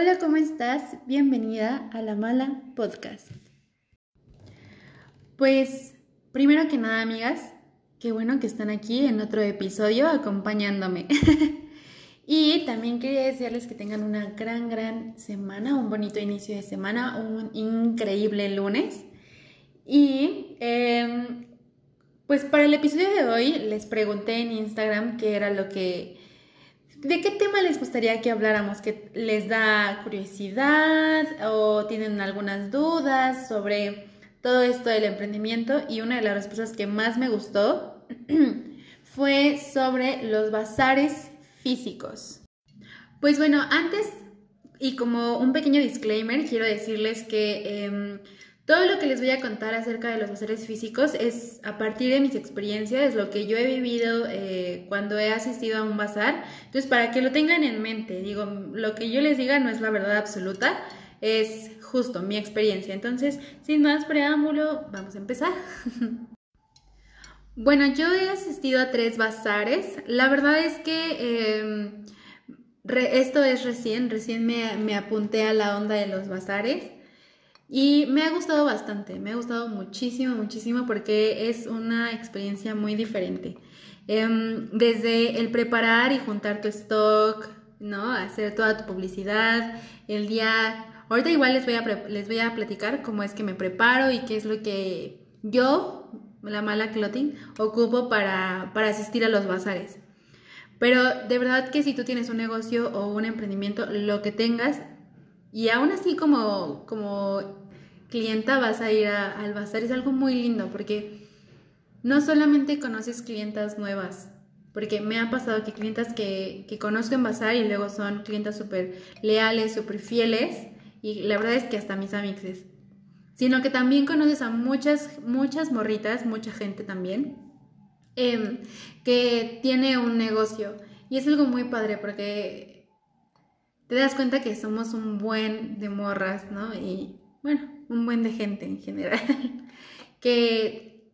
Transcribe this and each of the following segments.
Hola, ¿cómo estás? Bienvenida a La Mala Podcast. Pues, primero que nada, amigas, qué bueno que están aquí en otro episodio acompañándome. y también quería desearles que tengan una gran, gran semana, un bonito inicio de semana, un increíble lunes. Y em, pues para el episodio de hoy les pregunté en Instagram qué era lo que ¿De qué tema les gustaría que habláramos? ¿Que les da curiosidad o tienen algunas dudas sobre todo esto del emprendimiento? Y una de las respuestas que más me gustó fue sobre los bazares físicos. Pues bueno, antes y como un pequeño disclaimer, quiero decirles que em, todo lo que les voy a contar acerca de los bazares físicos es a partir de mis experiencias, lo que yo he vivido eh, cuando he asistido a un bazar. Entonces, para que lo tengan en mente, digo, lo que yo les diga no es la verdad absoluta, es justo mi experiencia. Entonces, sin más preámbulo, vamos a empezar. bueno, yo he asistido a tres bazares. La verdad es que... Em, esto es recién, recién me, me apunté a la onda de los bazares. Y me ha gustado bastante, me ha gustado muchísimo, muchísimo porque es una experiencia muy diferente. Em, desde el preparar y juntar tu stock, ¿no? Hacer toda tu publicidad, el día... Ahorita igual les voy a, les voy a platicar cómo es que me preparo y qué es lo que yo, la mala clothing, ocupo para, para asistir a los bazares. Pero de verdad que si tú tienes un negocio o un emprendimiento, lo que tengas, y aún así como, como clienta vas a ir al bazar, es algo muy lindo porque no solamente conoces clientas nuevas, porque me ha pasado que clientas que, que conozco en bazar y luego son clientas súper leales, súper fieles, y la verdad es que hasta mis amixes, sino que también conoces a muchas, muchas morritas, mucha gente también, em, que tiene un negocio. Y es algo muy padre porque te das cuenta que somos un buen de morras, ¿no? Y bueno, un buen de gente en general, que,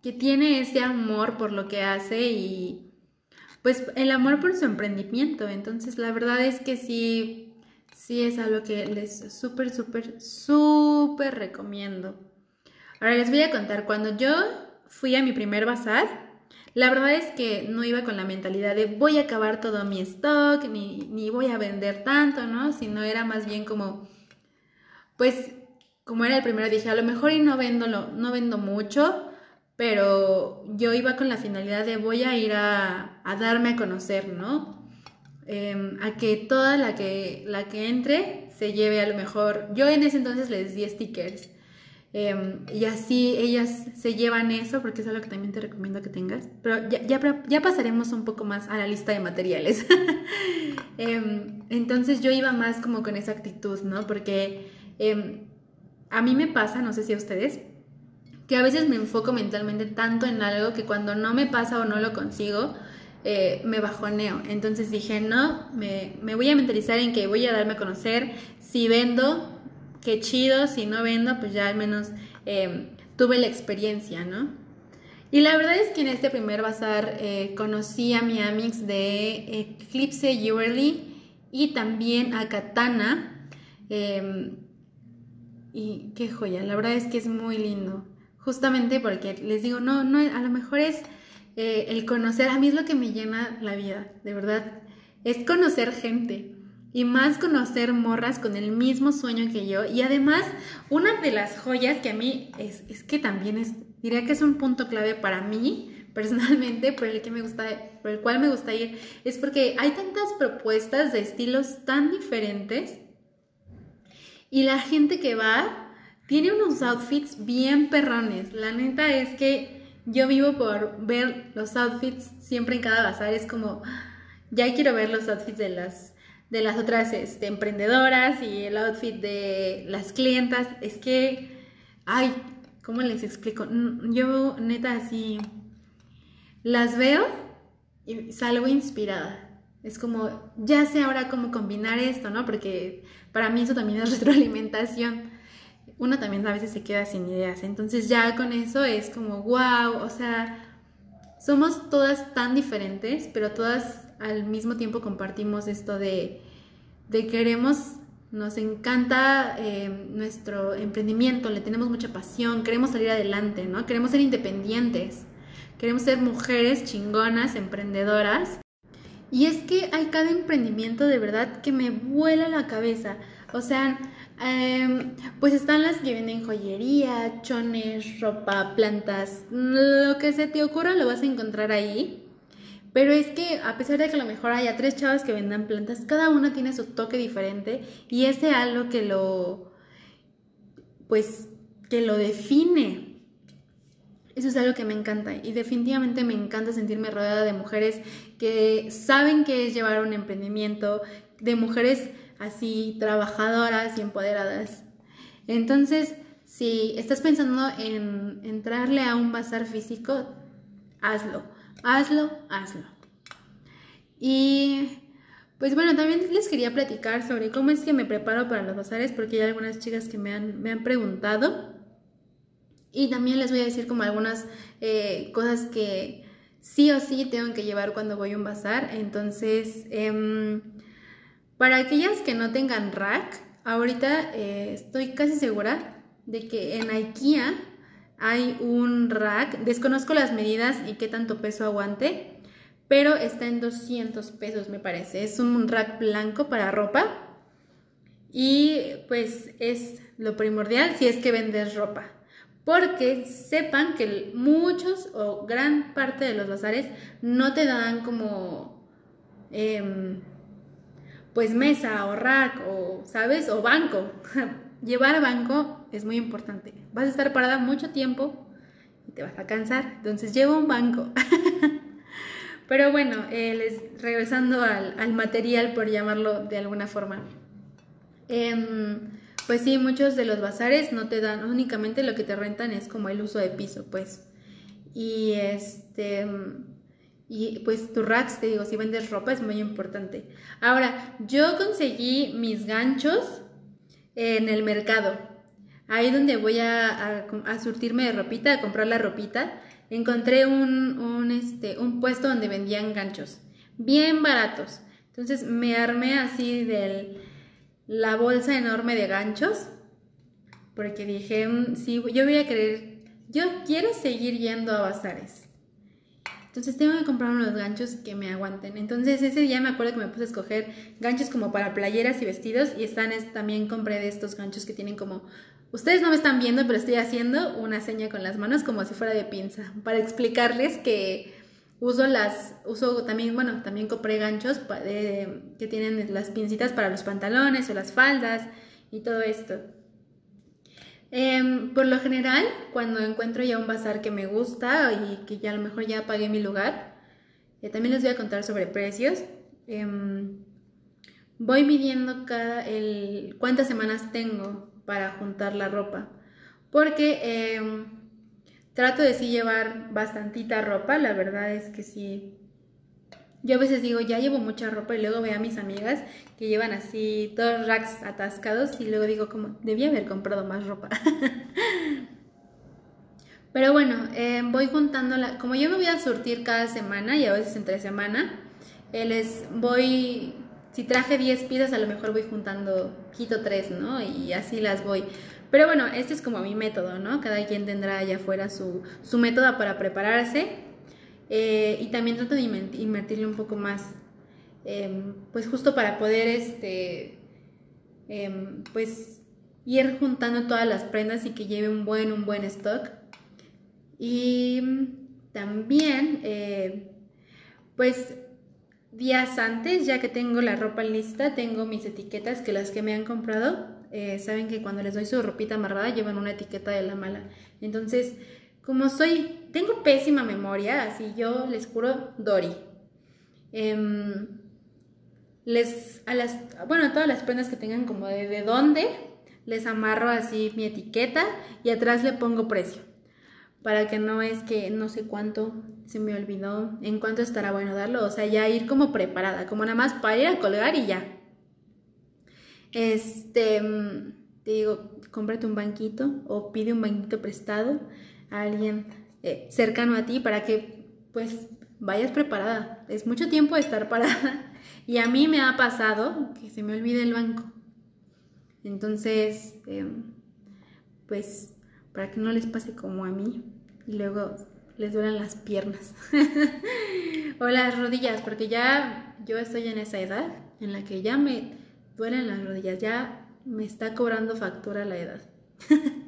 que tiene ese amor por lo que hace y pues el amor por su emprendimiento. Entonces la verdad es que sí, sí es algo que les súper, súper, súper recomiendo. Ahora les voy a contar, cuando yo fui a mi primer bazar, la verdad es que no iba con la mentalidad de voy a acabar todo mi stock, ni, ni voy a vender tanto, ¿no? Sino era más bien como, pues como era el primero, dije, a lo mejor y no vendo, no vendo mucho, pero yo iba con la finalidad de voy a ir a, darme a conocer, ¿no? Em, a que toda la que, la que entre se lleve a lo mejor, yo en ese entonces les di stickers. Em, y así ellas se llevan eso, porque es algo que también te recomiendo que tengas. Pero ya, ya, ya pasaremos un poco más a la lista de materiales. Em, entonces yo iba más como con esa actitud, ¿no? Porque a mí me pasa, no sé si a ustedes, que a veces me enfoco mentalmente tanto en algo que cuando no me pasa o no lo consigo, eh, me bajoneo. Entonces dije, no, me, voy a mentalizar en que voy a darme a conocer. Si vendo, qué chido. Si no vendo, pues ya al menos em, tuve la experiencia, ¿no? Y la verdad es que en este primer bazar eh, conocí a mi Amix de Eclipse Jewelry y también a Katana. Em, y qué joya, la verdad es que es muy lindo. Justamente porque les digo, no, no, a lo mejor es eh, el conocer, a mí es lo que me llena la vida, de verdad, es conocer gente y más conocer morras con el mismo sueño que yo. Y además, una de las joyas que a mí es, que también es, diría que es un punto clave para mí, personalmente, por el, que me gusta, por el cual me gusta ir, es porque hay tantas propuestas de estilos tan diferentes y la gente que va tiene unos outfits bien perrones. La neta es que yo vivo por ver los outfits siempre en cada bazar. Es como, ya quiero ver los outfits de las, de las otras este, emprendedoras y el outfit de las clientas. Es que, ay, ¿cómo les explico? Yo neta así las veo y salgo inspirada. Es como, ya sé ahora cómo combinar esto, ¿no? Porque para mí eso también es retroalimentación. Uno también a veces se queda sin ideas. Entonces ya con eso es como, wow, o sea, somos todas tan diferentes, pero todas al mismo tiempo compartimos esto de, de queremos nos encanta eh, nuestro emprendimiento, le tenemos mucha pasión, queremos salir adelante, ¿no? Queremos ser independientes, queremos ser mujeres chingonas, emprendedoras. Y es que hay cada emprendimiento de verdad que me vuela la cabeza. O sea, em, pues están las que venden joyería, chones, ropa, plantas, lo que se te ocurra lo vas a encontrar ahí. Pero es que a pesar de que a lo mejor haya tres chavas que vendan plantas, cada una tiene su toque diferente y ese algo que lo, pues, que lo define. Eso es algo que me encanta y definitivamente me encanta sentirme rodeada de mujeres que saben qué es llevar un emprendimiento, de mujeres así trabajadoras y empoderadas. Entonces, si estás pensando en entrarle a un bazar físico, hazlo hazlo, hazlo. Y pues bueno, también les quería platicar sobre cómo es que me preparo para los bazares, porque hay algunas chicas que me han, me han preguntado. Y también les voy a decir como algunas eh, cosas que sí o sí tengo que llevar cuando voy a un bazar. Entonces, em, para aquellas que no tengan rack, ahorita eh, estoy casi segura de que en IKEA hay un rack, desconozco las medidas y qué tanto peso aguante, pero está en 200 pesos me parece. Es un rack blanco para ropa y pues es lo primordial si es que vendes ropa. Porque sepan que muchos o gran parte de los bazares no te dan como em, pues mesa o rack o, ¿sabes? O banco. Llevar banco es muy importante. Vas a estar parada mucho tiempo y te vas a cansar. Entonces lleva un banco. Pero bueno, eh, regresando al, material, por llamarlo de alguna forma. Em, pues sí, muchos de los bazares no te dan, únicamente lo que te rentan es como el uso de piso, pues. Y este. Y pues tu racks, te digo, si vendes ropa es muy importante. Ahora, yo conseguí mis ganchos en el mercado. Ahí donde voy a, surtirme de ropita, a comprar la ropita, encontré un, un, este, un puesto donde vendían ganchos, bien baratos. Entonces me armé así de la bolsa enorme de ganchos, porque dije, mm, sí, yo voy a querer, yo quiero seguir yendo a bazares. Entonces tengo que comprar unos ganchos que me aguanten. Entonces ese día me acuerdo que me puse a escoger ganchos como para playeras y vestidos y están también compré de estos ganchos que tienen como Ustedes no me están viendo, pero estoy haciendo una seña con las manos como si fuera de pinza para explicarles que uso las uso también, bueno, también compré ganchos que tienen las pincitas para los pantalones o las faldas y todo esto. Em, por lo general, cuando encuentro ya un bazar que me gusta y que ya a lo mejor ya pagué mi lugar, eh, también les voy a contar sobre precios. Em, voy midiendo cada el, cuántas semanas tengo para juntar la ropa. Porque em, trato de sí llevar bastantita ropa, la verdad es que sí yo a veces digo, ya llevo mucha ropa y luego veo a mis amigas que llevan así todos racks atascados y luego digo como, debía haber comprado más ropa. Pero bueno, eh, voy juntando, la, como yo me voy a surtir cada semana y a veces entre semana, eh, les voy, si traje 10 piezas a lo mejor voy juntando, quito 3, ¿no? Y así las voy. Pero bueno, este es como mi método, ¿no? Cada quien tendrá allá afuera su, su método para prepararse. Eh, y también trato de invertirle un poco más, em, pues justo para poder, este, em, pues ir juntando todas las prendas y que lleve un buen, un buen stock. Y también, eh, pues días antes, ya que tengo la ropa lista, tengo mis etiquetas que las que me han comprado, eh, saben que cuando les doy su ropita amarrada llevan una etiqueta de la mala. Entonces, como soy, tengo pésima memoria, así yo les juro, Dory. Em, les, a las, bueno, a todas las prendas que tengan como de, de dónde, les amarro así mi etiqueta y atrás le pongo precio. Para que no es que no sé cuánto se me olvidó, en cuánto estará bueno darlo, o sea, ya ir como preparada, como nada más para ir a colgar y ya. Este, te digo, cómprate un banquito o pide un banquito prestado alguien eh, cercano a ti para que pues vayas preparada. Es mucho tiempo estar parada y a mí me ha pasado que se me olvide el banco. Entonces, em, pues para que no les pase como a mí y luego les duelen las piernas o las rodillas, porque ya yo estoy en esa edad en la que ya me duelen las rodillas, ya me está cobrando factura la edad.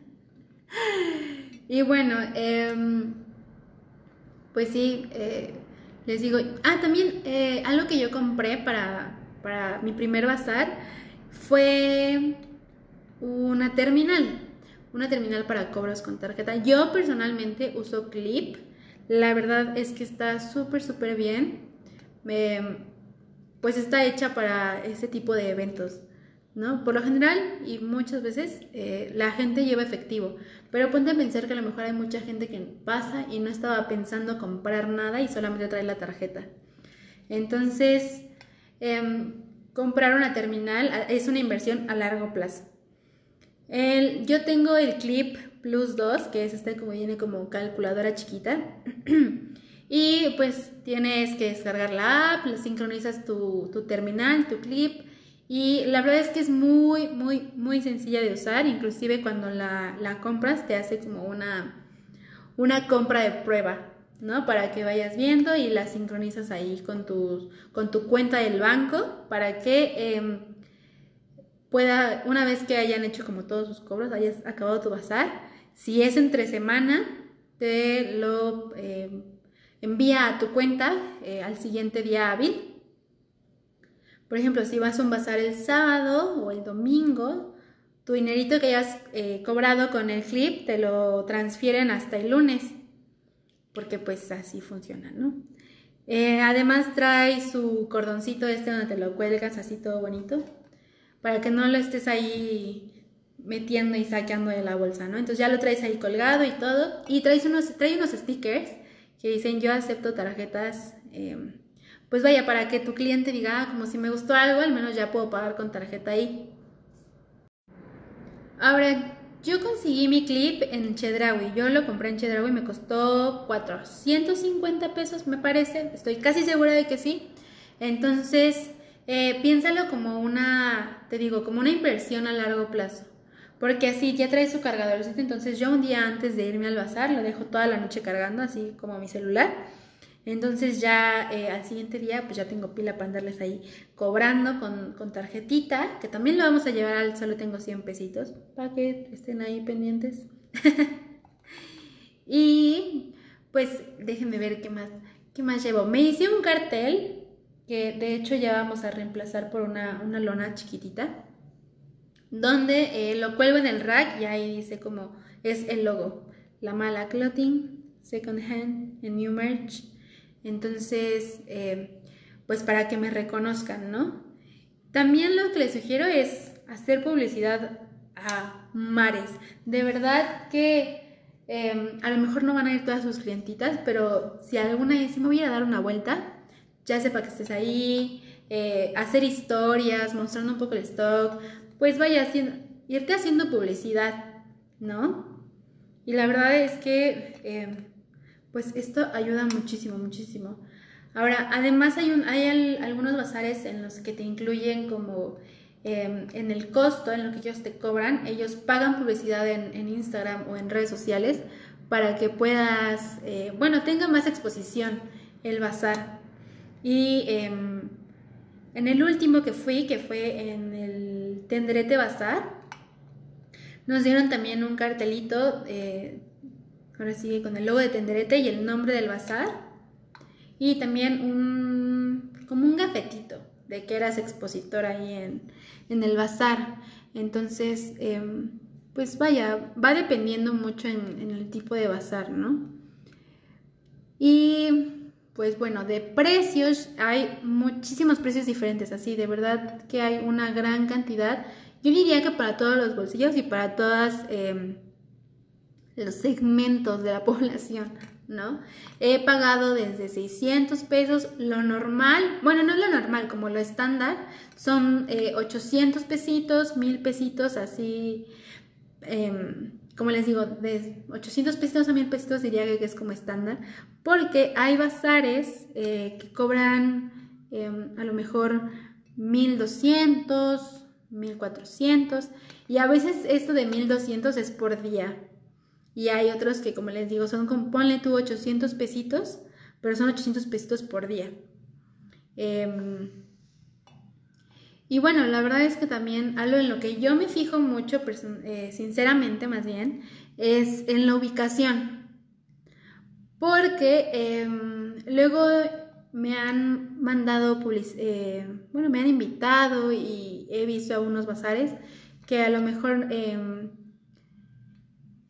y bueno, em, pues sí, eh, les digo, ah, también eh, algo que yo compré para, para mi primer bazar fue una terminal, una terminal para cobros con tarjeta. Yo personalmente uso Clip, la verdad es que está súper, súper bien. pues está hecha para ese tipo de eventos. ¿No? Por lo general y muchas veces eh, la gente lleva efectivo, pero ponte a pensar que a lo mejor hay mucha gente que pasa y no estaba pensando comprar nada y solamente trae la tarjeta. Entonces, em, comprar una terminal es una inversión a largo plazo. yo tengo el Clip Plus 2, que es este como viene como calculadora chiquita. y pues tienes que descargar la app, sincronizas tu, tu terminal, tu clip y la verdad es que es muy, muy, muy sencilla de usar. Inclusive cuando la, la compras te hace como una, una compra de prueba, ¿no? Para que vayas viendo y la sincronizas ahí con tu, con tu cuenta del banco para que em, pueda, una vez que hayan hecho como todos sus cobros, hayas acabado tu bazar, si es entre semana, te lo em, envía a tu cuenta eh, al siguiente día hábil por ejemplo, si vas a un bazar el sábado o el domingo, tu dinerito que hayas eh, cobrado con el clip te lo transfieren hasta el lunes, porque pues así funciona, ¿no? Eh, además trae su cordoncito este donde te lo cuelgas así todo bonito, para que no lo estés ahí metiendo y saqueando de la bolsa, ¿no? Entonces ya lo traes ahí colgado y todo, y traes unos, trae unos stickers que dicen yo acepto tarjetas em, pues vaya, para que tu cliente diga, ah, como si me gustó algo, al menos ya puedo pagar con tarjeta ahí. Ahora, yo conseguí mi clip en Chedraui. Yo lo compré en Chedraui, me costó 450 pesos, me parece. Estoy casi segura de que sí. Entonces, eh, piénsalo como una, te digo, como una inversión a largo plazo. Porque así ya trae su cargador. Entonces, yo un día antes de irme al bazar, lo dejo toda la noche cargando, así como mi celular entonces ya eh, al siguiente día pues ya tengo pila para andarles ahí cobrando con, tarjetita, que también lo vamos a llevar al solo tengo 100 pesitos para que estén ahí pendientes. y pues déjenme ver qué más, qué más llevo. Me hice un cartel que de hecho ya vamos a reemplazar por una, lona chiquitita donde eh, lo cuelgo en el rack y ahí dice como es el logo. La mala clothing, second hand, and new merch. Entonces, eh, pues para que me reconozcan, ¿no? También lo que les sugiero es hacer publicidad a mares. De verdad que em, a lo mejor no van a ir todas sus clientitas, pero si alguna dice me voy a dar una vuelta, ya sepa que estés ahí, eh, hacer historias, mostrando un poco el stock, pues vaya haciendo, irte haciendo publicidad, ¿no? Y la verdad es que em, pues esto ayuda muchísimo, muchísimo. Ahora, además hay, un, hay algunos bazares en los que te incluyen como em, en el costo, en lo que ellos te cobran, ellos pagan publicidad en, Instagram o en redes sociales para que puedas, eh, bueno, tenga más exposición el bazar. Y em, en el último que fui, que fue en el Tendrete Bazar, nos dieron también un cartelito eh, Ahora sigue con el logo de Tenderete y el nombre del bazar. Y también un, como un gafetito de que eras expositor ahí en, el bazar. Entonces, em, pues vaya, va dependiendo mucho en, en, el tipo de bazar, ¿no? Y pues bueno, de precios hay muchísimos precios diferentes, así, de verdad que hay una gran cantidad. Yo diría que para todos los bolsillos y para todas em, los segmentos de la población, ¿no? He pagado desde 600 pesos, lo normal, bueno, no es lo normal, como lo estándar, son 800 eh, pesitos, 1000 pesitos, así, em, como les digo, de 800 pesitos a 1000 pesitos diría que es como estándar, porque hay bazares eh, que cobran em, a lo mejor 1200, 1400 y a veces esto de 1200 es por día. Y hay otros que, como les digo, son como, ponle tú 800 pesitos, pero son 800 pesitos por día. Em, y bueno, la verdad es que también algo en lo que yo me fijo mucho, eh, sinceramente más bien, es en la ubicación. Porque em, luego me han mandado, eh, bueno, me han invitado y he visto a unos bazares que a lo mejor em,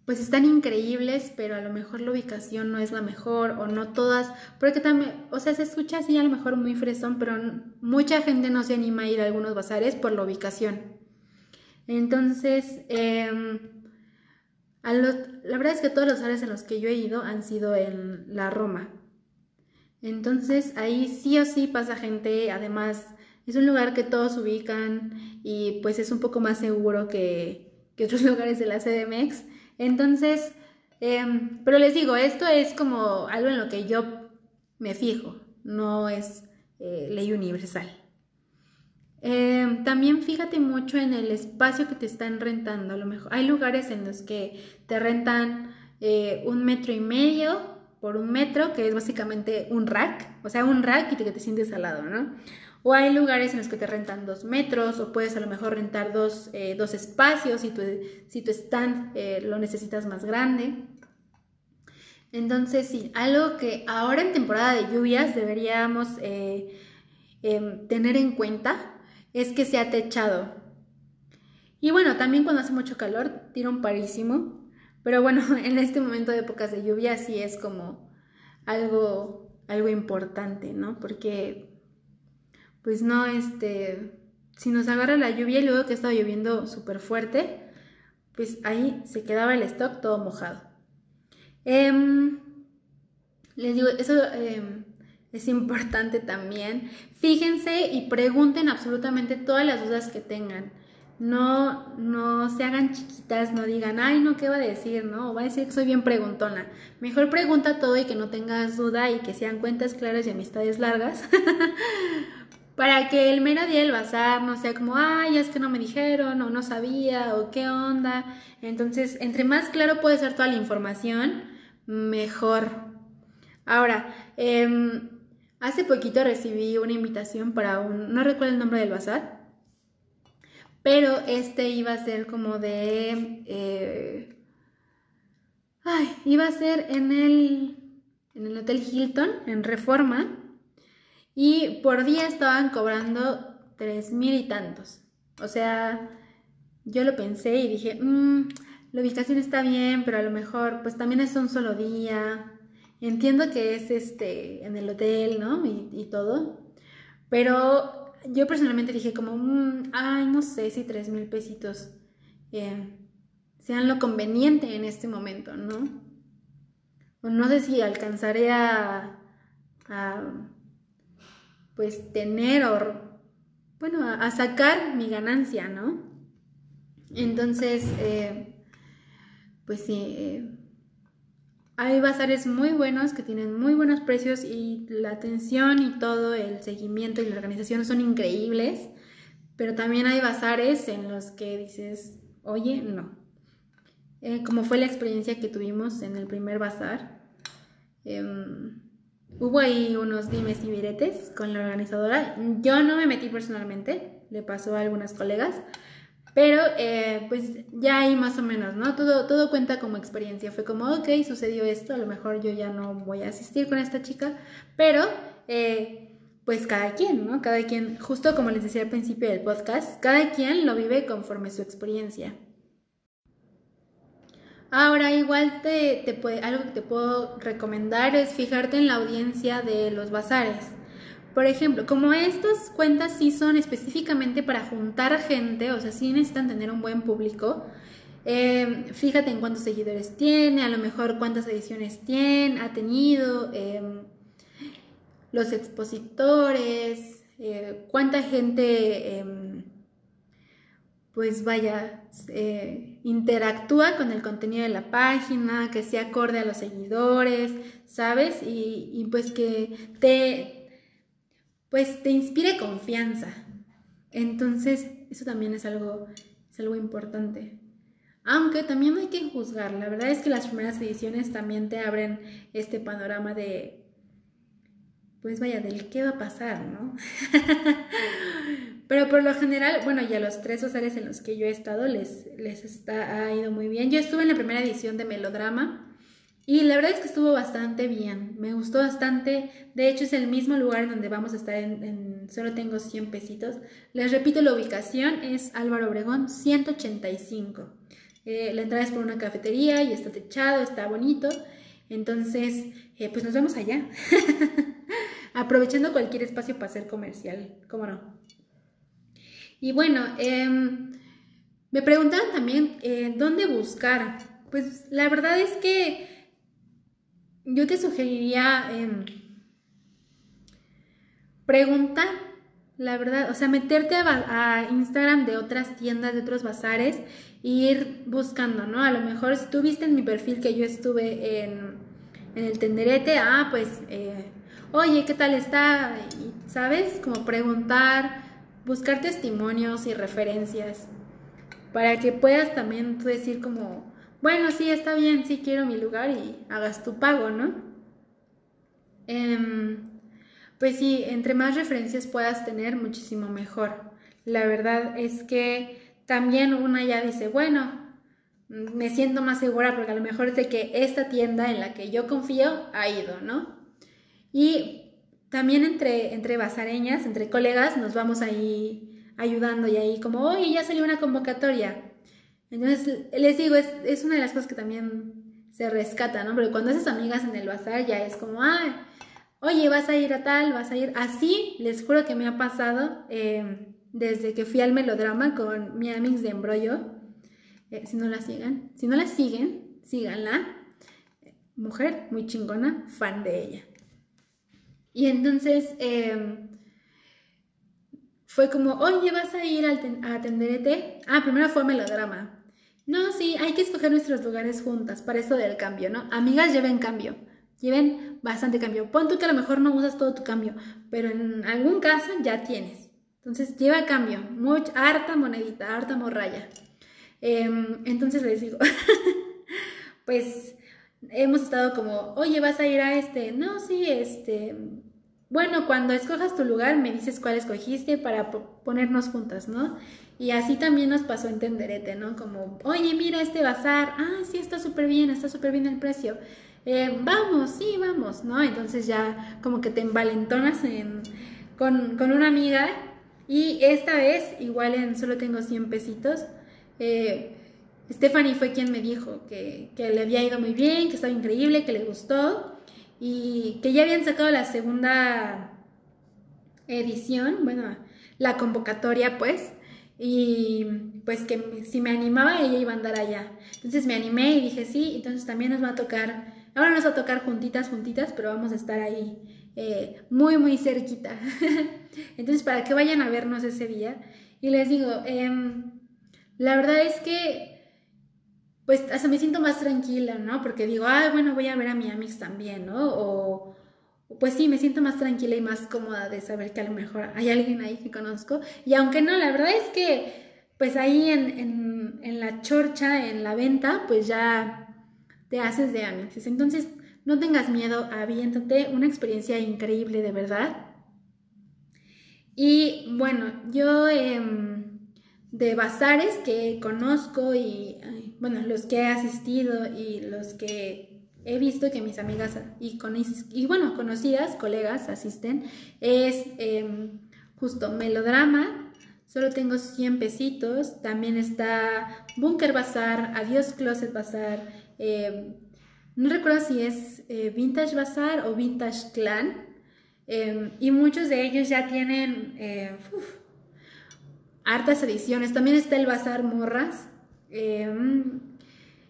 pues están increíbles, pero a lo mejor la ubicación no es la mejor o no todas, porque también, o sea, se escucha así a lo mejor muy fresón, pero mucha gente no se anima a ir a algunos bazares por la ubicación. Entonces, em, la verdad es que todos los bazares en los que yo he ido han sido en la Roma. Entonces, ahí sí o sí pasa gente, además es un lugar que todos ubican y pues es un poco más seguro que, que otros lugares de la CDMX. Entonces, em, pero les digo, esto es como algo en lo que yo me fijo, no es eh, ley universal. Em, también fíjate mucho en el espacio que te están rentando. A lo mejor hay lugares en los que te rentan eh, un metro y medio por un metro, que es básicamente un rack, o sea, un rack y que te sientes al lado, ¿no? O hay lugares en los que te rentan dos metros o puedes a lo mejor rentar dos, eh, espacios si tu, si tu stand eh, lo necesitas más grande. Entonces, sí, algo que ahora en temporada de lluvias deberíamos eh, em, tener en cuenta es que se ha techado. Y bueno, también cuando hace mucho calor, tira un parísimo. Pero bueno, en este momento de épocas de lluvia sí es como algo, algo importante, ¿no? Porque pues no, este, si nos agarra la lluvia y luego que estaba lloviendo súper fuerte, pues ahí se quedaba el stock todo mojado. Em, les digo, eso em, es importante también. Fíjense y pregunten absolutamente todas las dudas que tengan. No, no se hagan chiquitas, no digan, ay, no, ¿qué va a decir? No, va a decir que soy bien preguntona. Mejor pregunta todo y que no tengas duda y que sean cuentas claras y amistades largas. para que el mero día del bazar no sea como, ay, es que no me dijeron, o no sabía, o qué onda. Entonces, entre más claro puede ser toda la información, mejor. Ahora, em, hace poquito recibí una invitación para un, no recuerdo el nombre del bazar, pero este iba a ser como de, eh, ay, iba a ser en el, en el Hotel Hilton, en Reforma y por día estaban cobrando tres mil y tantos. O sea, yo lo pensé y dije, mmm, la ubicación está bien, pero a lo mejor pues también es un solo día. Entiendo que es este en el hotel, ¿no? Y, todo. Pero yo personalmente dije como, mmm, ay, no sé si tres mil pesitos eh, sean lo conveniente en este momento, ¿no? O no sé si alcanzaré a pues tener o, bueno, a, sacar mi ganancia, ¿no? Entonces, eh, pues sí, eh, hay bazares muy buenos que tienen muy buenos precios y la atención y todo el seguimiento y la organización son increíbles, pero también hay bazares en los que dices, oye, no. Eh, como fue la experiencia que tuvimos en el primer bazar, em, Hubo ahí unos dimes y viretes con la organizadora. Yo no me metí personalmente, le pasó a algunas colegas, pero eh, pues ya ahí más o menos, ¿no? Todo, todo cuenta como experiencia. Fue como, ok, sucedió esto, a lo mejor yo ya no voy a asistir con esta chica, pero eh, pues cada quien, ¿no? Cada quien, justo como les decía al principio del podcast, cada quien lo vive conforme su experiencia. Ahora, igual te, puede, algo que te puedo recomendar es fijarte en la audiencia de los bazares. Por ejemplo, como estas cuentas sí son específicamente para juntar gente, o sea, sí necesitan tener un buen público, em, fíjate en cuántos seguidores tiene, a lo mejor cuántas ediciones tiene, ha tenido, em, los expositores, eh, cuánta gente em, pues vaya, eh, interactúa con el contenido de la página, que sea acorde a los seguidores, ¿sabes? Y, pues que te, pues te inspire confianza. Entonces, eso también es algo, es algo importante. Aunque también hay que juzgar, la verdad es que las primeras ediciones también te abren este panorama de, pues vaya, del qué va a pasar, ¿no? Pero por lo general, bueno, ya los tres bazares en los que yo he estado les, les está, ha ido muy bien. Yo estuve en la primera edición de Melodrama y la verdad es que estuvo bastante bien. Me gustó bastante. De hecho, es el mismo lugar donde vamos a estar en, Solo Tengo 100 pesitos. Les repito, la ubicación es Álvaro Obregón 185. Eh, la entrada es por una cafetería y está techado, está bonito. Entonces, eh, pues nos vemos allá. Aprovechando cualquier espacio para hacer comercial, ¿cómo no? Y bueno, em, me preguntaban también eh, dónde buscar. Pues la verdad es que yo te sugeriría em, preguntar, la verdad, o sea, meterte a, Instagram de otras tiendas, de otros bazares e ir buscando, ¿no? A lo mejor si tú viste en mi perfil que yo estuve en, en el tenderete, ah, pues, eh, oye, ¿qué tal está? ¿Sabes? Como preguntar buscar testimonios y referencias para que puedas también decir como, bueno, sí, está bien, sí quiero mi lugar y hagas tu pago, ¿no? Em, pues sí, entre más referencias puedas tener, muchísimo mejor. La verdad es que también una ya dice, bueno, me siento más segura porque a lo mejor sé que esta tienda en la que yo confío ha ido, ¿no? Y también entre, entre basareñas, entre colegas, nos vamos ahí ayudando y ahí como, oye, ya salió una convocatoria. Entonces, les digo, es, es una de las cosas que también se rescata, ¿no? Pero cuando haces amigas en el bazar ya es como, ah, oye, vas a ir a tal, vas a ir. Así, les juro que me ha pasado eh, desde que fui al melodrama con mi amix de embrollo. Eh, si no la siguen, si no la siguen, síganla. Mujer muy chingona, fan de ella. Y entonces em, fue como, oye, ¿vas a ir a atenderte? Ah, primero fue melodrama. No, sí, hay que escoger nuestros lugares juntas para esto del cambio, ¿no? Amigas, lleven cambio. Lleven bastante cambio. Pon tú que a lo mejor no usas todo tu cambio, pero en algún caso ya tienes. Entonces, lleva cambio. Mucha, harta monedita, harta morralla. Em, entonces les digo, pues hemos estado como, oye, vas a ir a este. No, sí, este, bueno, cuando escojas tu lugar me dices cuál escogiste para ponernos juntas, ¿no? Y así también nos pasó en Tenderete, ¿no? Como, oye, mira este bazar, ah, sí, está súper bien, está súper bien el precio. Eh, vamos, sí, vamos, ¿no? Entonces ya como que te envalentonas con, una amiga y esta vez, igual en solo tengo 100 pesitos, eh, Stephanie fue quien me dijo que, que le había ido muy bien, que estaba increíble, que le gustó y que ya habían sacado la segunda edición, bueno, la convocatoria pues, y pues que si me animaba ella iba a andar allá. Entonces me animé y dije sí, entonces también nos va a tocar, ahora nos va a tocar juntitas, juntitas, pero vamos a estar ahí eh, muy, muy cerquita. entonces para que vayan a vernos ese día. Y les digo, em, la verdad es que pues hasta me siento más tranquila, ¿no? Porque digo, ah, bueno, voy a ver a mi amix también, ¿no? O, pues sí, me siento más tranquila y más cómoda de saber que a lo mejor hay alguien ahí que conozco. Y aunque no, la verdad es que, pues ahí en, en, la chorcha, en la venta, pues ya te haces de amixes. Entonces, no tengas miedo, aviéntate, una experiencia increíble de verdad. Y bueno, yo... Eh, de bazares que conozco y, bueno, los que he asistido y los que he visto que mis amigas y, con, y bueno, conocidas, colegas asisten, es em, justo melodrama, solo tengo 100 pesitos, también está Bunker Bazar, Adiós Closet Bazar, em, no recuerdo si es eh, Vintage Bazar o Vintage Clan, em, y muchos de ellos ya tienen... Hartas ediciones. También está el Bazar Morras. Em,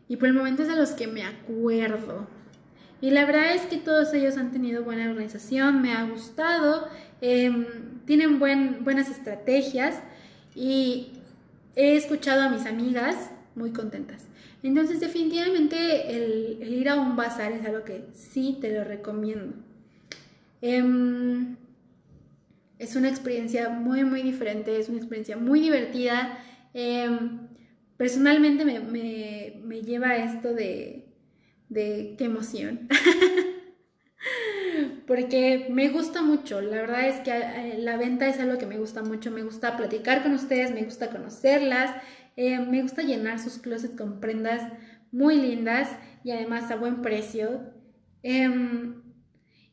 y por el momento es de los que me acuerdo. Y la verdad es que todos ellos han tenido buena organización, me ha gustado, em, tienen buen, buenas estrategias y he escuchado a mis amigas muy contentas. Entonces definitivamente el, ir a un bazar es algo que sí te lo recomiendo. Em, es una experiencia muy, muy diferente, es una experiencia muy divertida. Personalmente me, lleva esto de, de qué emoción. Porque me gusta mucho, la verdad es que eh, la venta es algo que me gusta mucho, me gusta platicar con ustedes, me gusta conocerlas, eh, me gusta llenar sus closets con prendas muy lindas y además a buen precio. Em,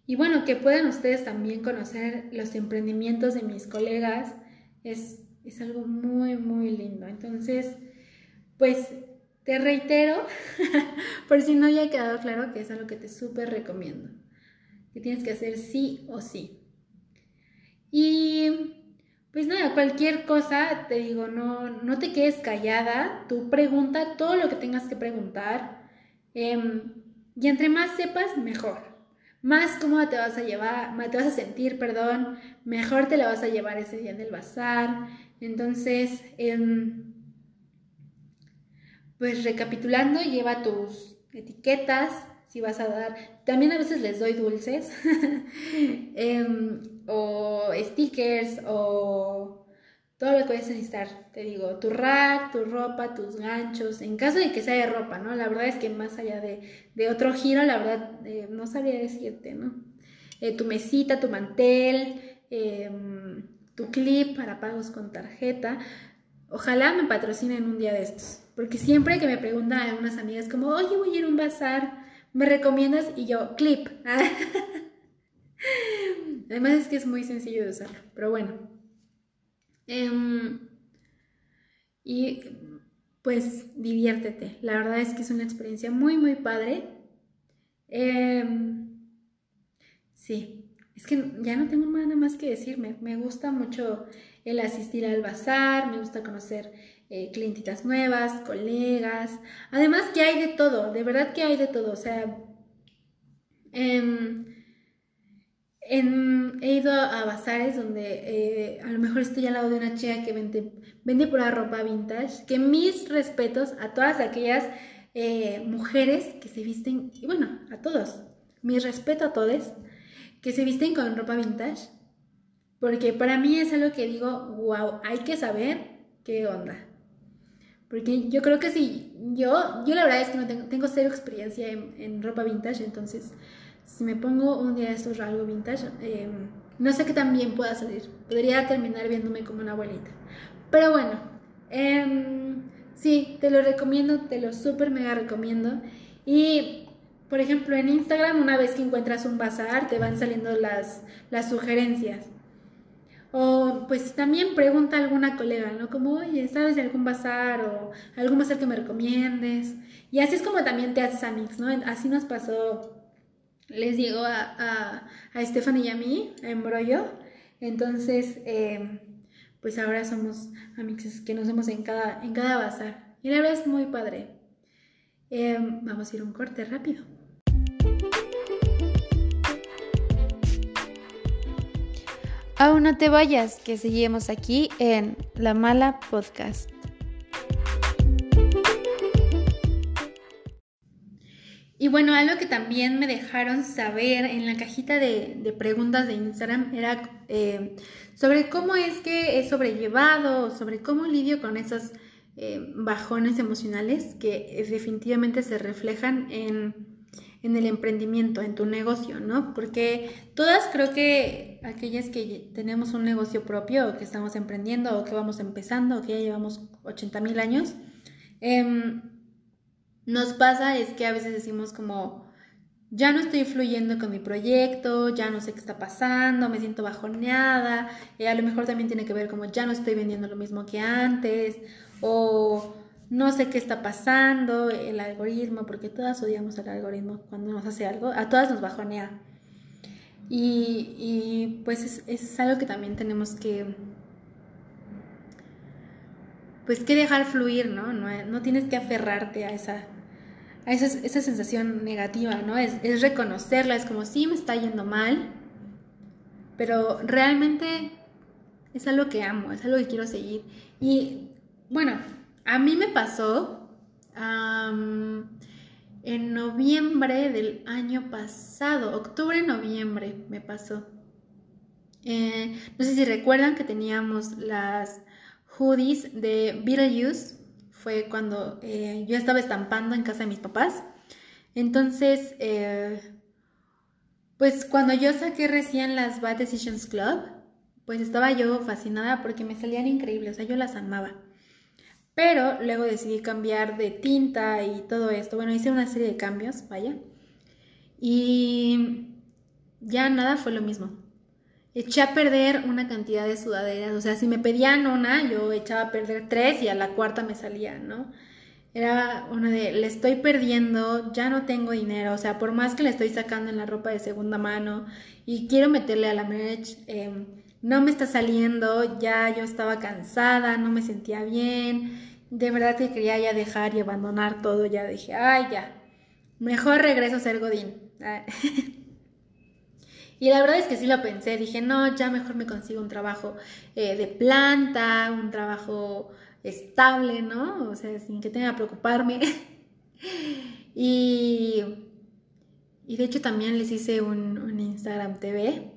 y bueno, que puedan ustedes también conocer los emprendimientos de mis colegas es, es algo muy, muy lindo. Entonces, pues te reitero, por si no haya quedado claro, que es algo que te súper recomiendo, que tienes que hacer sí o sí. Y pues nada, cualquier cosa, te digo, no, no te quedes callada, tú pregunta todo lo que tengas que preguntar. Em, y entre más sepas, mejor. Más cómoda te vas a llevar, te vas a sentir, perdón, mejor te la vas a llevar ese día en el bazar. Entonces, em, pues recapitulando, lleva tus etiquetas, si vas a dar, también a veces les doy dulces, em, o stickers, o todo lo que puedes necesitar. Te digo, tu rack, tu ropa, tus ganchos, en caso de que sea de ropa, ¿no? La verdad es que más allá de, otro giro, la verdad, eh, no sabría decirte, ¿no? Eh, tu mesita, tu mantel, em, tu clip para pagos con tarjeta. Ojalá me patrocinen un día de estos. Porque siempre que me preguntan algunas amigas como, oye, voy a ir a un bazar, ¿me recomiendas? Y yo, clip. Además es que es muy sencillo de usarlo, pero bueno. Em, y pues diviértete. La verdad es que es una experiencia muy, muy padre. Em, sí, es que ya no tengo nada más que decirme. Me gusta mucho el asistir al bazar, me gusta conocer eh, clientitas nuevas, colegas. Además que hay de todo, de verdad que hay de todo. O sea, em, he ido a bazares donde eh, a lo mejor estoy al lado de una chica que vende, vende pura ropa vintage. Que mis respetos a todas aquellas eh, mujeres que se visten, y bueno, a todos, mi respeto a todos, que se visten con ropa vintage. Porque para mí es algo que digo, wow, hay que saber qué onda. Porque yo creo que si yo, yo la verdad es que no tengo, tengo cero experiencia en ropa vintage, entonces si me pongo un día de estos algo vintage, eh, no sé qué tan bien pueda salir. Podría terminar viéndome como una abuelita. Pero bueno, em, sí, te lo recomiendo, te lo súper mega recomiendo. Y, por ejemplo, en Instagram, una vez que encuentras un bazar, te van saliendo las, las sugerencias. O pues también pregunta a alguna colega, ¿no? Como, oye, ¿sabes algún bazar o algún bazar que me recomiendes? Y así es como también te haces amigos, ¿no? Así nos pasó les digo a, a, Stephanie y a mí, a Embrollo. Entonces, eh, pues ahora somos amigos que nos vemos en cada, en cada bazar. Y la verdad es muy padre. Eh, vamos a ir a un corte rápido. Aún no te vayas, que seguimos aquí en La Mala Podcast. Y bueno, algo que también me dejaron saber en la cajita de, preguntas de Instagram era eh, sobre cómo es que he sobrellevado, sobre cómo lidio con esos eh, bajones emocionales que definitivamente se reflejan en, en, el emprendimiento, en tu negocio, ¿no? Porque todas creo que aquellas que tenemos un negocio propio que estamos emprendiendo o que vamos empezando o que ya llevamos 80 mil años, eh, nos pasa es que a veces decimos como, ya no estoy fluyendo con mi proyecto, ya no sé qué está pasando, me siento bajoneada, y a lo mejor también tiene que ver como ya no estoy vendiendo lo mismo que antes, o no sé qué está pasando, el algoritmo, porque todas odiamos el algoritmo cuando nos hace algo, a todas nos bajonea. Y, y pues es, es algo que también tenemos que pues que dejar fluir, ¿no? No, tienes que aferrarte a esa, a esa, sensación negativa, ¿no? Es, es, reconocerla, es como, sí, me está yendo mal, pero realmente es algo que amo, es algo que quiero seguir. Y bueno, a mí me pasó en noviembre del año pasado, octubre, noviembre me pasó. Eh, no sé si recuerdan que teníamos las hoodies de Beetlejuice. Fue cuando eh, yo estaba estampando en casa de mis papás. Entonces, eh, pues cuando yo saqué recién las Bad Decisions Club, pues estaba yo fascinada porque me salían increíbles, o sea, yo las amaba. Pero luego decidí cambiar de tinta y todo esto. Bueno, hice una serie de cambios, vaya. Y ya nada fue lo mismo. Eché a perder una cantidad de sudaderas. O sea, si me pedían una, yo echaba a perder tres y a la cuarta me salía, ¿no? Era una de, le estoy perdiendo, ya no tengo dinero. O sea, por más que le estoy sacando en la ropa de segunda mano y quiero meterle a la merch, em, no me está saliendo, ya yo estaba cansada, no me sentía bien, de verdad que quería ya dejar y abandonar todo, ya dije, ay, ya, mejor regreso a ser Godín. y la verdad es que sí lo pensé, dije, no, ya mejor me consigo un trabajo eh, de planta, un trabajo estable, ¿no? O sea, sin que tenga que preocuparme. y, y de hecho también les hice un, un Instagram TV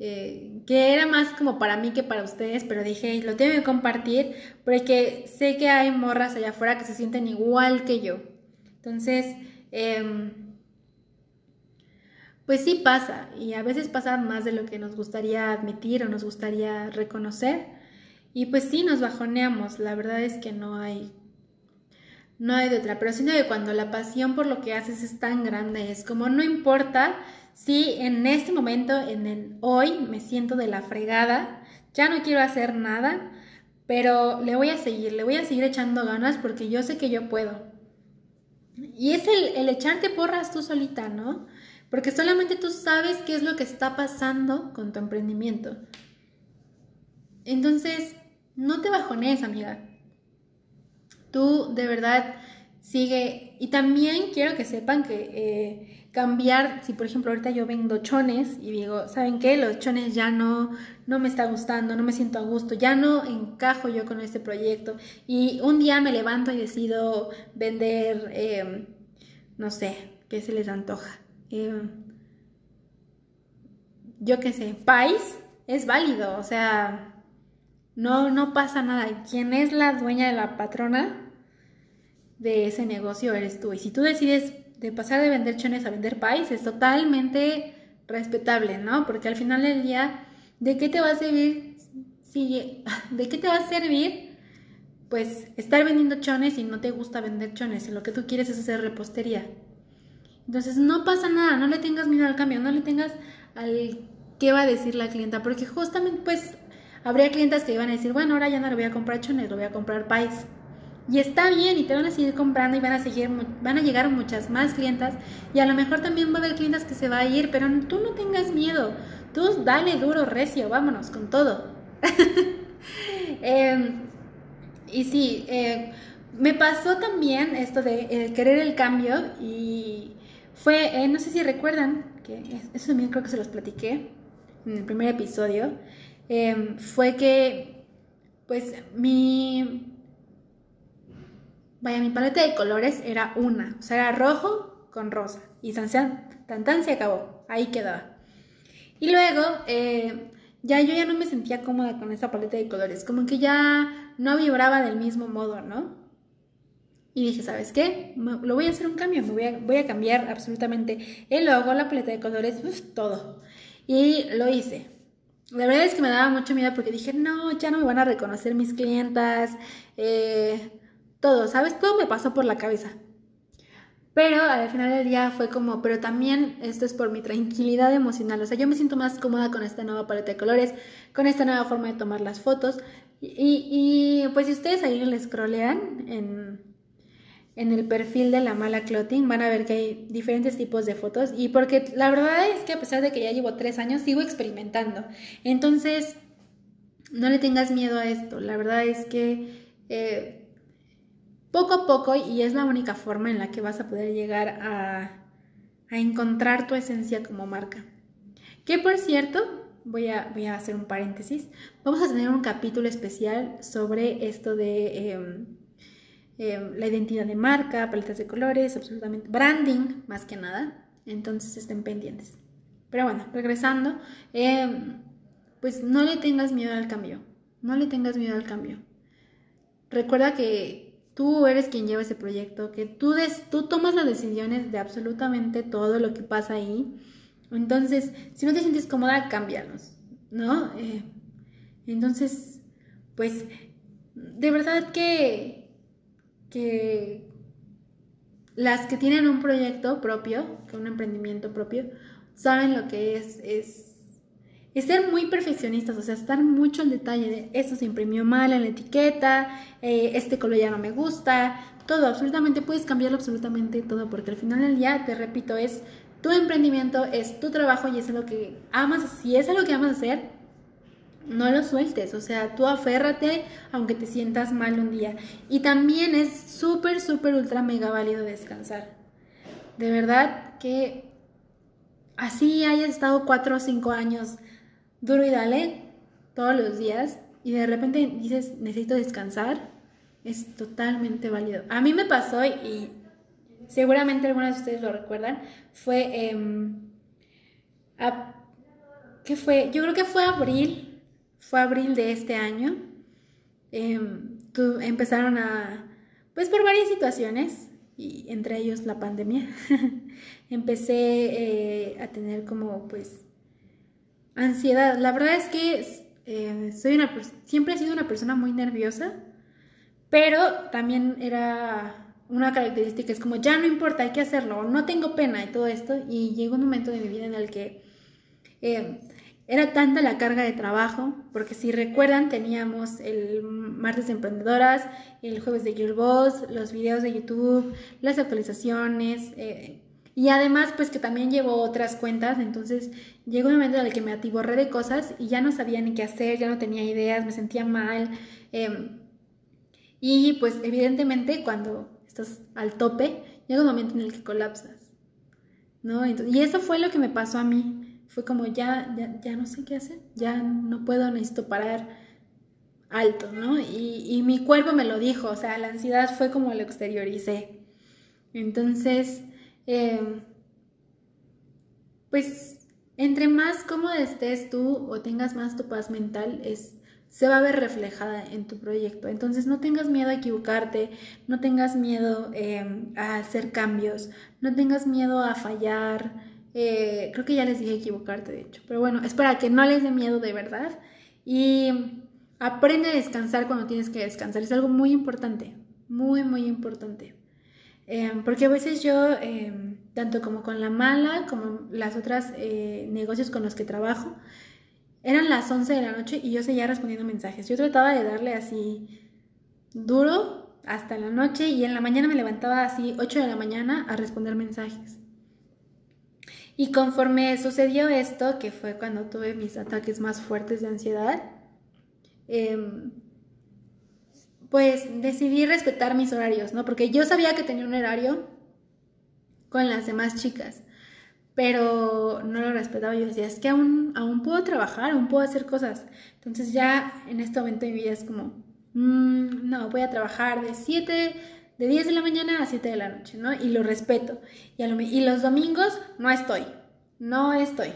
eh, que era más como para mí que para ustedes, pero dije, lo tengo que compartir porque sé que hay morras allá afuera que se sienten igual que yo. Entonces, em, pues sí pasa, y a veces pasa más de lo que nos gustaría admitir o nos gustaría reconocer, y pues sí nos bajoneamos, la verdad es que no hay no hay de otra, pero siento que cuando la pasión por lo que haces es tan grande, es como no importa si en este momento, en el hoy, me siento de la fregada, ya no quiero hacer nada, pero le voy a seguir, le voy a seguir echando ganas porque yo sé que yo puedo. Y es el, el echarte porras tú solita, ¿no? Porque solamente tú sabes qué es lo que está pasando con tu emprendimiento. Entonces, no te bajones, amiga. Tú de verdad sigue. Y también quiero que sepan que eh, cambiar, si por ejemplo ahorita yo vendo chones y digo, ¿saben qué? Los chones ya no, no me está gustando, no me siento a gusto, ya no encajo yo con este proyecto. Y un día me levanto y decido vender, em, no sé, ¿qué se les antoja? Em, yo qué sé, país, es válido, o sea, no, no pasa nada. Quien es la dueña de la patrona de ese negocio eres tú. Y si tú decides de pasar de vender chones a vender pais, es totalmente respetable, ¿no? Porque al final del día, ¿de qué te va a servir? Si, ¿De qué te va a servir? Pues estar vendiendo chones y no te gusta vender chones y lo que tú quieres es hacer repostería. Entonces no pasa nada, no le tengas miedo al cambio, no le tengas al qué va a decir la clienta, porque justamente pues habría clientas que iban a decir, bueno, ahora ya no le voy a comprar chones, lo voy a comprar pais. Y está bien y te van a seguir comprando y van a, seguir, van a llegar muchas más clientas y a lo mejor también va a haber clientas que se va a ir, pero tú no tengas miedo, tú dale duro, recio, vámonos con todo. Em, y sí, eh, me pasó también esto de eh, querer el cambio y fue, eh, no sé si recuerdan, que eso también creo que se los platiqué en el primer episodio, Em, fue que, pues, mi, vaya, mi paleta de colores era una, o sea, era rojo con rosa, y tan, tan, tan se acabó, ahí quedaba. Y luego, eh, ya yo ya no me sentía cómoda con esa paleta de colores, como que ya no vibraba del mismo modo, ¿no? Y dije, ¿sabes qué? Lo voy a hacer un cambio, me voy a, cambiar absolutamente el logo, la paleta de colores, pues, todo. Y lo hice. La verdad es que me daba mucho miedo porque dije, no, ya no me van a reconocer mis clientas, eh, todo, ¿sabes? Todo me pasó por la cabeza. Pero al final del día fue como, pero también esto es por mi tranquilidad emocional. O sea, yo me siento más cómoda con esta nueva paleta de colores, con esta nueva forma de tomar las fotos. Y, y pues si ustedes ahí les scrollean en, en el perfil de la mala clothing van a ver que hay diferentes tipos de fotos y porque la verdad es que a pesar de que ya llevo tres años sigo experimentando. Entonces, no le tengas miedo a esto. La verdad es que eh, poco a poco y es la única forma en la que vas a poder llegar a, encontrar tu esencia como marca. Que por cierto, voy a, voy a hacer un paréntesis, vamos a tener un capítulo especial sobre esto de... Em, Em, la identidad de marca, paletas de colores, absolutamente branding, más que nada. Entonces estén pendientes. Pero bueno, regresando. Em, pues no le tengas miedo al cambio, no le tengas miedo al cambio. Recuerda que tú eres quien lleva ese proyecto, que tú, des, tú tomas las decisiones de absolutamente todo lo que pasa ahí. Entonces, si no te sientes cómoda, cámbialos, ¿no? Eh, entonces, pues, de verdad que, que las que tienen un proyecto propio, un emprendimiento propio, saben lo que es, es es ser muy perfeccionistas, o sea, estar mucho en detalle de esto se imprimió mal en la etiqueta, eh, este color ya no me gusta, todo, absolutamente, puedes cambiarlo absolutamente todo, porque al final del día, te repito, es tu emprendimiento, es tu trabajo y es lo que amas, si es lo que amas hacer, no lo sueltes, o sea, tú aférrate aunque te sientas mal un día. Y también es súper, súper, ultra, mega válido descansar. De verdad que así hayas estado cuatro o cinco años duro y dale todos los días y de repente dices, necesito descansar, es totalmente válido. A mí me pasó y seguramente algunos de ustedes lo recuerdan, fue, eh, ¿qué fue? Yo creo que fue abril, fue abril de este año. Em, empezaron a, pues por varias situaciones, y entre ellos la pandemia, empecé eh, a tener como pues Ansiedad. La verdad es que eh, soy una siempre he sido una persona muy nerviosa, pero también era una característica, es como ya no importa, hay que hacerlo, no tengo pena y todo esto. Y llegó un momento de mi vida en el que eh, era tanta la carga de trabajo, porque si recuerdan, teníamos el martes de emprendedoras, el jueves de Gearboss, los videos de YouTube, las actualizaciones. Eh, y además, pues que también llevo otras cuentas, entonces llegó un momento en el que me atiborré de cosas y ya no sabía ni qué hacer, ya no tenía ideas, me sentía mal. Em, y pues evidentemente cuando estás al tope, llega un momento en el que colapsas. ¿no? y eso fue lo que me pasó a mí. Fue como ya, ya, ya no sé qué hacer, ya no puedo, necesito parar alto, ¿no? Y, y mi cuerpo me lo dijo, o sea, la ansiedad fue como lo exterioricé. Entonces, Em, pues entre más cómodo estés tú o tengas más tu paz mental, es, se va a ver reflejada en tu proyecto. Entonces no tengas miedo a equivocarte, no tengas miedo em, a hacer cambios, no tengas miedo a fallar. Eh, creo que ya les dije equivocarte, de hecho. Pero bueno, es para que no les dé miedo de verdad. Y aprende a descansar cuando tienes que descansar. Es algo muy importante, muy, muy importante. Em, porque a veces yo, em, tanto como con la mala, como las otras eh, negocios con los que trabajo, eran las 11 de la noche y yo seguía respondiendo mensajes. Yo trataba de darle así duro hasta la noche y en la mañana me levantaba así 8 de la mañana a responder mensajes. Y conforme sucedió esto, que fue cuando tuve mis ataques más fuertes de ansiedad, eh, pues decidí respetar mis horarios, ¿no? Porque yo sabía que tenía un horario con las demás chicas, pero no lo respetaba. Yo decía, es que aún, aún puedo trabajar, aún puedo hacer cosas. Entonces ya en este momento de mi vida es como, mm, no, voy a trabajar de 7, de 10 de la mañana a 7 de la noche, ¿no? Y lo respeto. Y, los domingos no estoy, no estoy.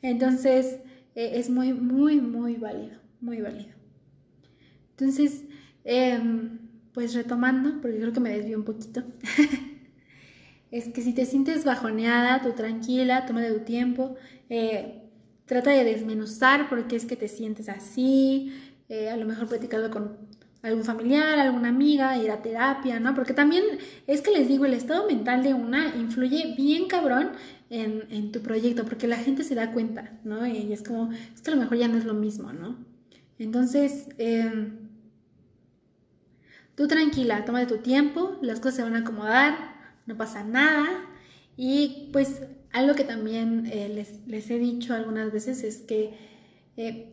Entonces eh, es muy, muy, muy válido, muy válido. Entonces, Em, pues retomando, porque creo que me desvío un poquito, es que si te sientes bajoneada, tú tranquila, toma de tu tiempo, eh, trata de desmenuzar por qué es que te sientes así, eh, a lo mejor platicarlo con algún familiar, alguna amiga, ir a terapia, ¿no? Porque también es que les digo, el estado mental de una influye bien cabrón en, en tu proyecto, porque la gente se da cuenta, ¿no? Y es como, es que a lo mejor ya no es lo mismo, ¿no? Entonces, eh, Tú tranquila, toma de tu tiempo, las cosas se van a acomodar, no pasa nada. Y pues algo que también eh, les, he dicho algunas veces es que eh,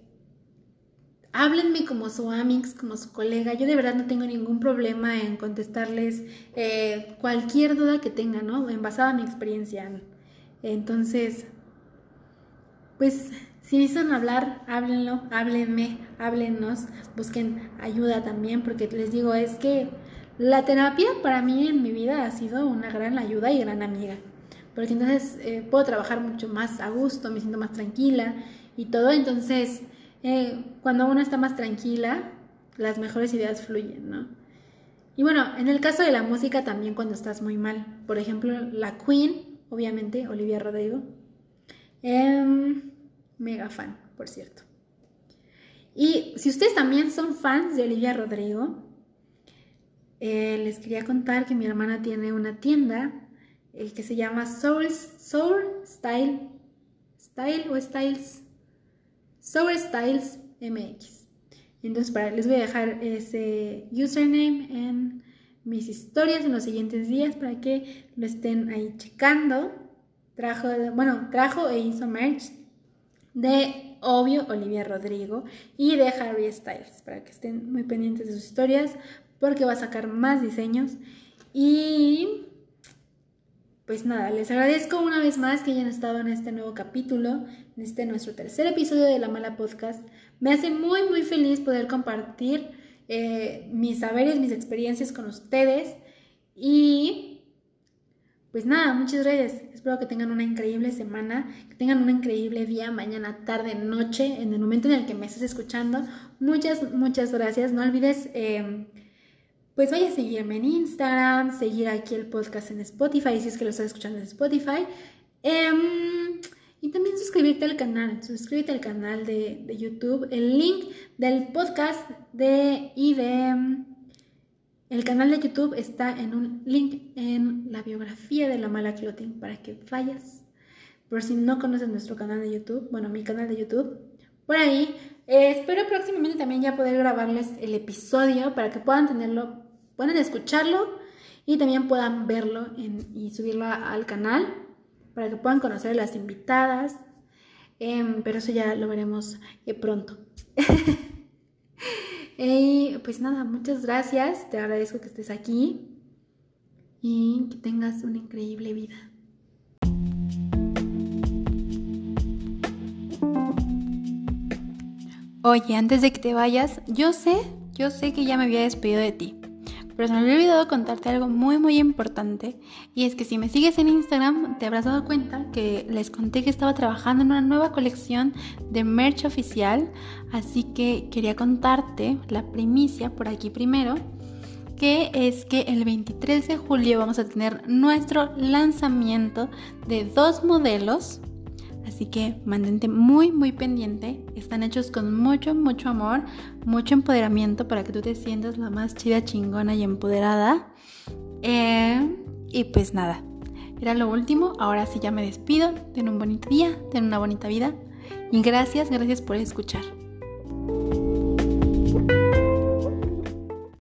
háblenme como su amix, como su colega. Yo de verdad no tengo ningún problema en contestarles eh, cualquier duda que tengan, ¿no? En basada en mi experiencia. Entonces, pues si necesitan hablar, háblenlo, háblenme, háblennos, busquen ayuda también, porque les digo, es que la terapia para mí en mi vida ha sido una gran ayuda y gran amiga, porque entonces eh, puedo trabajar mucho más a gusto, me siento más tranquila y todo. Entonces, eh, cuando uno está más tranquila, las mejores ideas fluyen, ¿no? Y bueno, en el caso de la música también cuando estás muy mal. Por ejemplo, la Queen, obviamente, Olivia Rodrigo. Em, mega fan, por cierto. Y si ustedes también son fans de Olivia Rodrigo, eh, les quería contar que mi hermana tiene una tienda eh, que se llama Soul, Soul Style, Style o Styles, Soul Styles MX. Entonces, para, les voy a dejar ese username en mis historias en los siguientes días para que lo estén ahí checando. Trajo, bueno, trajo e hizo merch de obvio Olivia Rodrigo y de Harry Styles para que estén muy pendientes de sus historias porque va a sacar más diseños y pues nada, les agradezco una vez más que hayan estado en este nuevo capítulo, en este nuestro tercer episodio de La Mala Podcast. Me hace muy, muy feliz poder compartir eh, mis saberes, mis experiencias con ustedes. Y pues nada, muchas gracias. Espero que tengan una increíble semana, que tengan un increíble día, mañana, tarde, noche, en el momento en el que me estés escuchando. Muchas, muchas gracias. No olvides... Eh, pues vaya a seguirme en Instagram, seguir aquí el podcast en Spotify, si es que lo estás escuchando en Spotify. Em, y también suscribirte al canal, suscríbete al canal de, YouTube. El link del podcast de, y de em, el canal de YouTube está en un link en la biografía de La Mala Clothing para que vayas. Por si no conoces nuestro canal de YouTube, bueno, mi canal de YouTube, por ahí. Eh, espero próximamente también ya poder grabarles el episodio para que puedan tenerlo pueden escucharlo y también puedan verlo y subirlo al canal para que puedan conocer a las invitadas. Em, pero eso ya lo veremos eh, pronto. y pues nada, muchas gracias. Te agradezco que estés aquí y que tengas una increíble vida. Oye, antes de que te vayas, yo sé, yo sé que ya me había despedido de ti. Pero se me había olvidado contarte algo muy muy importante y es que si me sigues en Instagram te habrás dado cuenta que les conté que estaba trabajando en una nueva colección de merch oficial, así que quería contarte la primicia por aquí primero que es que el 23 de julio vamos a tener nuestro lanzamiento de dos modelos Así que mantente muy, muy pendiente. Están hechos con mucho, mucho amor, mucho empoderamiento para que tú te sientas la más chida, chingona y empoderada. Eh, y pues nada, era lo último. Ahora sí ya me despido. Ten un bonito día, ten una bonita vida. Y gracias, gracias por escuchar.